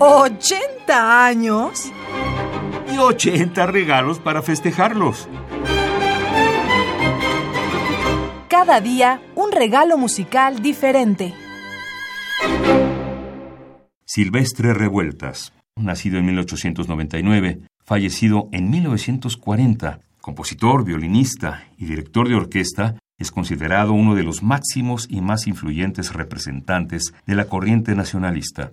¿80 años? Y 80 regalos para festejarlos. Cada día un regalo musical diferente. Silvestre Revueltas, nacido en 1899, fallecido en 1940, compositor, violinista y director de orquesta, es considerado uno de los máximos y más influyentes representantes de la corriente nacionalista.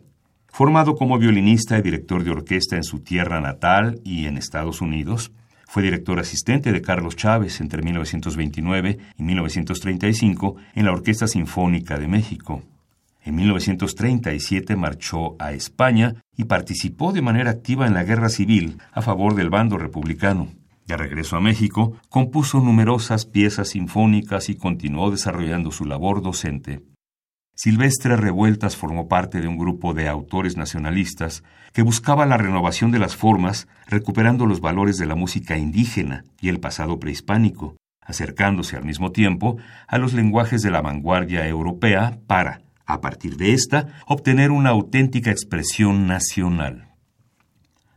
Formado como violinista y director de orquesta en su tierra natal y en Estados Unidos, fue director asistente de Carlos Chávez entre 1929 y 1935 en la Orquesta Sinfónica de México. En 1937 marchó a España y participó de manera activa en la guerra civil a favor del bando republicano. De regreso a México, compuso numerosas piezas sinfónicas y continuó desarrollando su labor docente. Silvestre Revueltas formó parte de un grupo de autores nacionalistas que buscaba la renovación de las formas, recuperando los valores de la música indígena y el pasado prehispánico, acercándose al mismo tiempo a los lenguajes de la vanguardia europea para, a partir de esta, obtener una auténtica expresión nacional.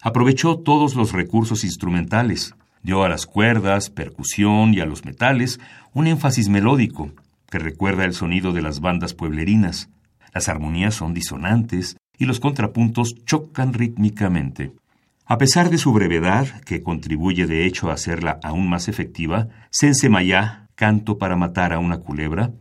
Aprovechó todos los recursos instrumentales, Dio a las cuerdas, percusión y a los metales un énfasis melódico que recuerda el sonido de las bandas pueblerinas. Las armonías son disonantes y los contrapuntos chocan rítmicamente. A pesar de su brevedad, que contribuye de hecho a hacerla aún más efectiva, Sensemayá, Canto para matar a una culebra,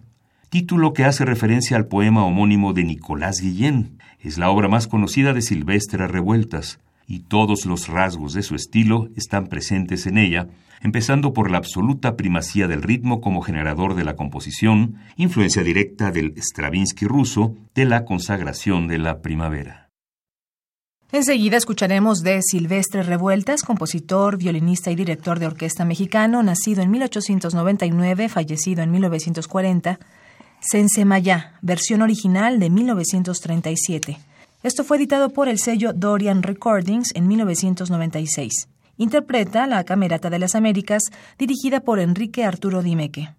título que hace referencia al poema homónimo de Nicolás Guillén, es la obra más conocida de Silvestre Revueltas, y todos los rasgos de su estilo están presentes en ella, empezando por la absoluta primacía del ritmo como generador de la composición, influencia directa del Stravinsky ruso, de la consagración de la primavera. Enseguida escucharemos de Silvestre Revueltas, compositor, violinista y director de orquesta mexicano, nacido en 1899, fallecido en 1940, Sensemayá, versión original de 1937. Esto fue editado por el sello Dorian Recordings en 1996. Interpreta la Camerata de las Américas, dirigida por Enrique Arturo Dimeque.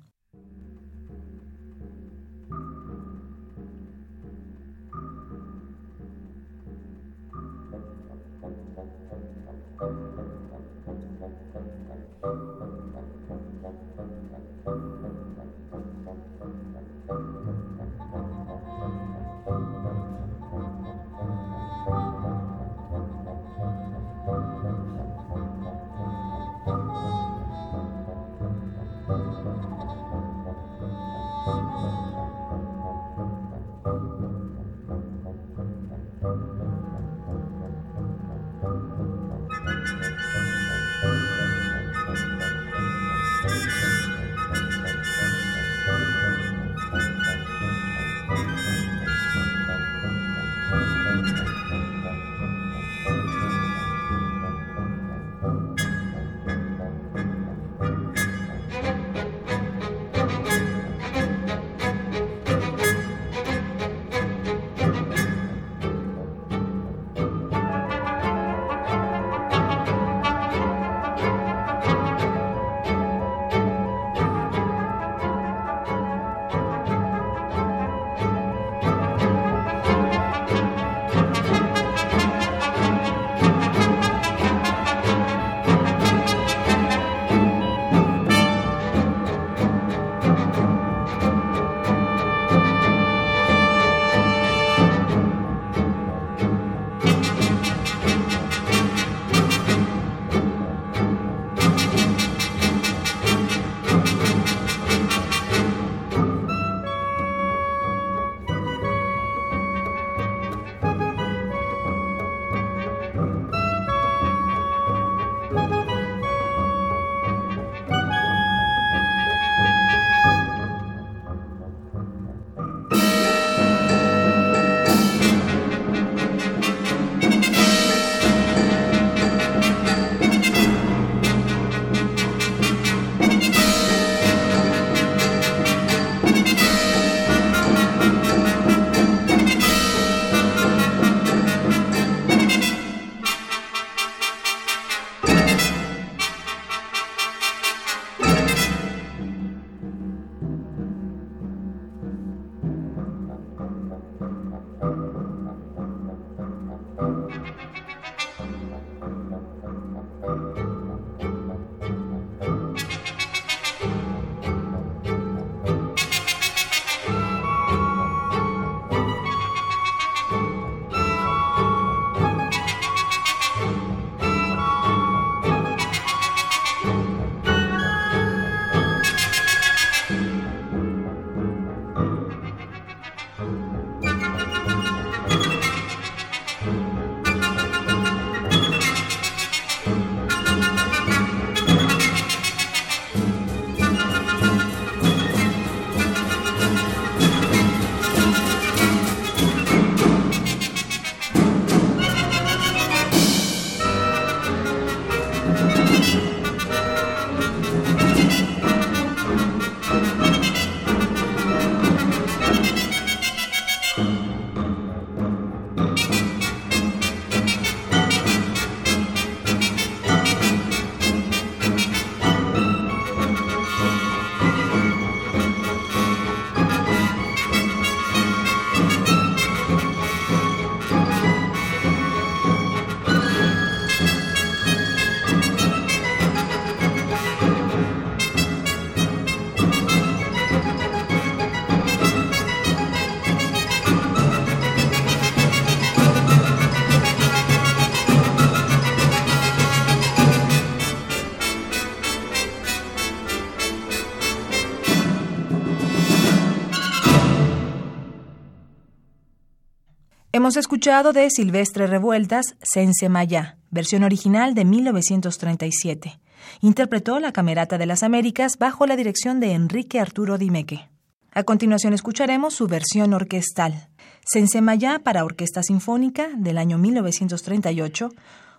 Hemos escuchado de Silvestre Revueltas Sense Maya, versión original de 1937. Interpretó la Camerata de las Américas bajo la dirección de Enrique Arturo Dimeque. A continuación escucharemos su versión orquestal, Sense Maya para Orquesta Sinfónica del año 1938,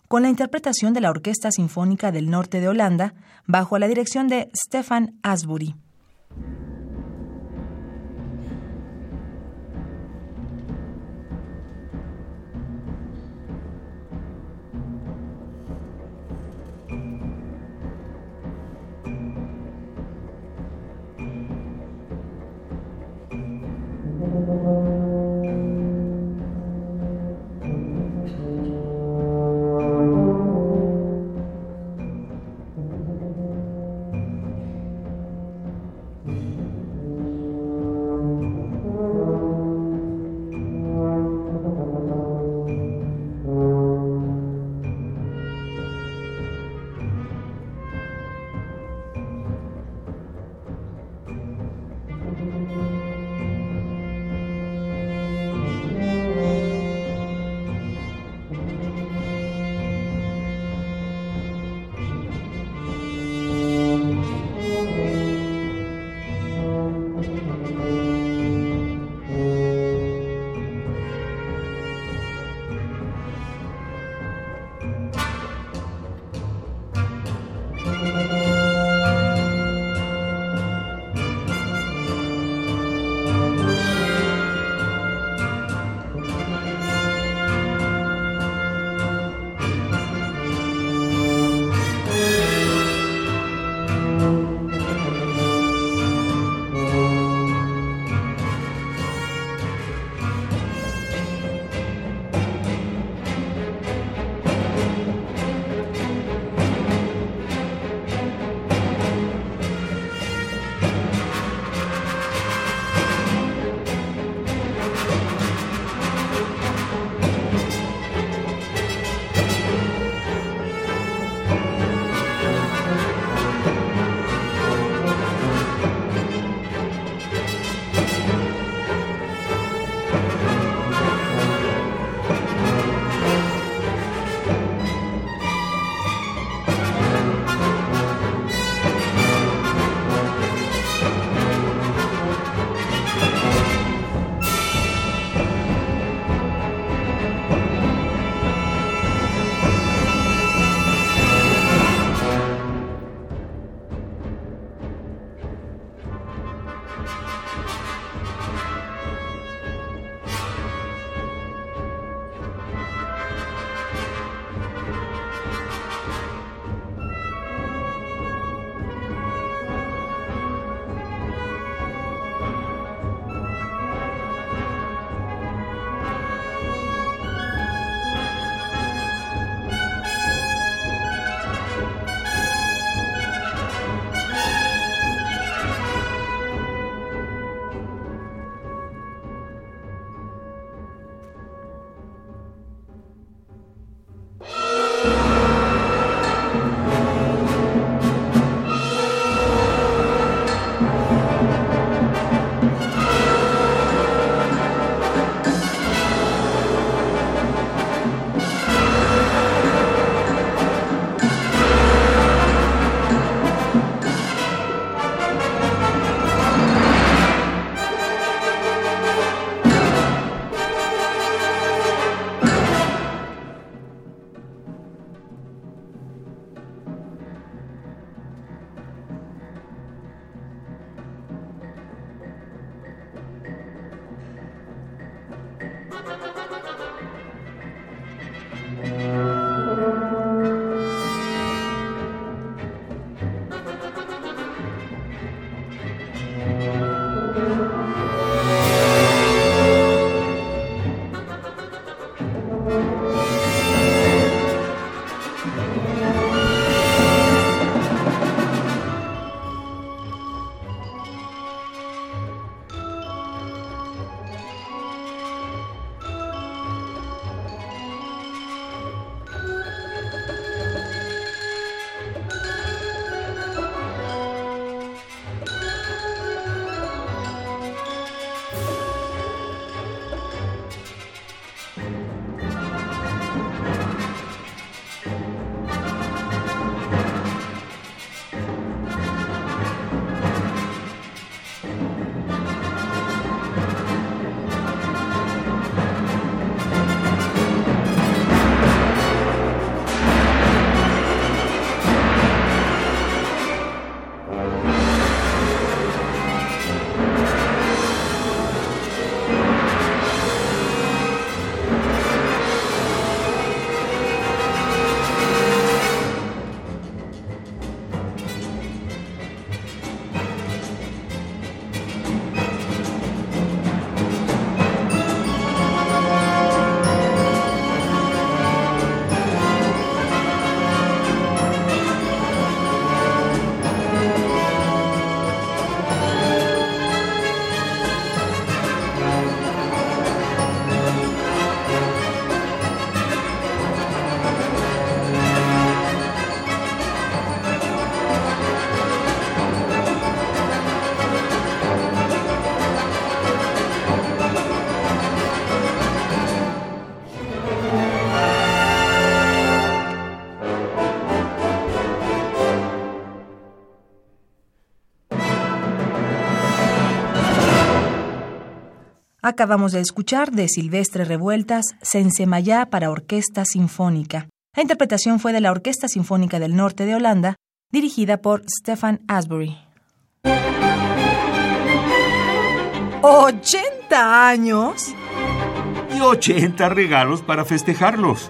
con la interpretación de la Orquesta Sinfónica del Norte de Holanda bajo la dirección de Stefan Asbury. Acabamos de escuchar de Silvestre Revueltas Sensemayá para Orquesta Sinfónica. La interpretación fue de la Orquesta Sinfónica del Norte de Holanda, dirigida por Stefan Asbury. ¿80 años? Y 80 regalos para festejarlos.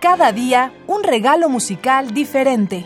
Cada día un regalo musical diferente.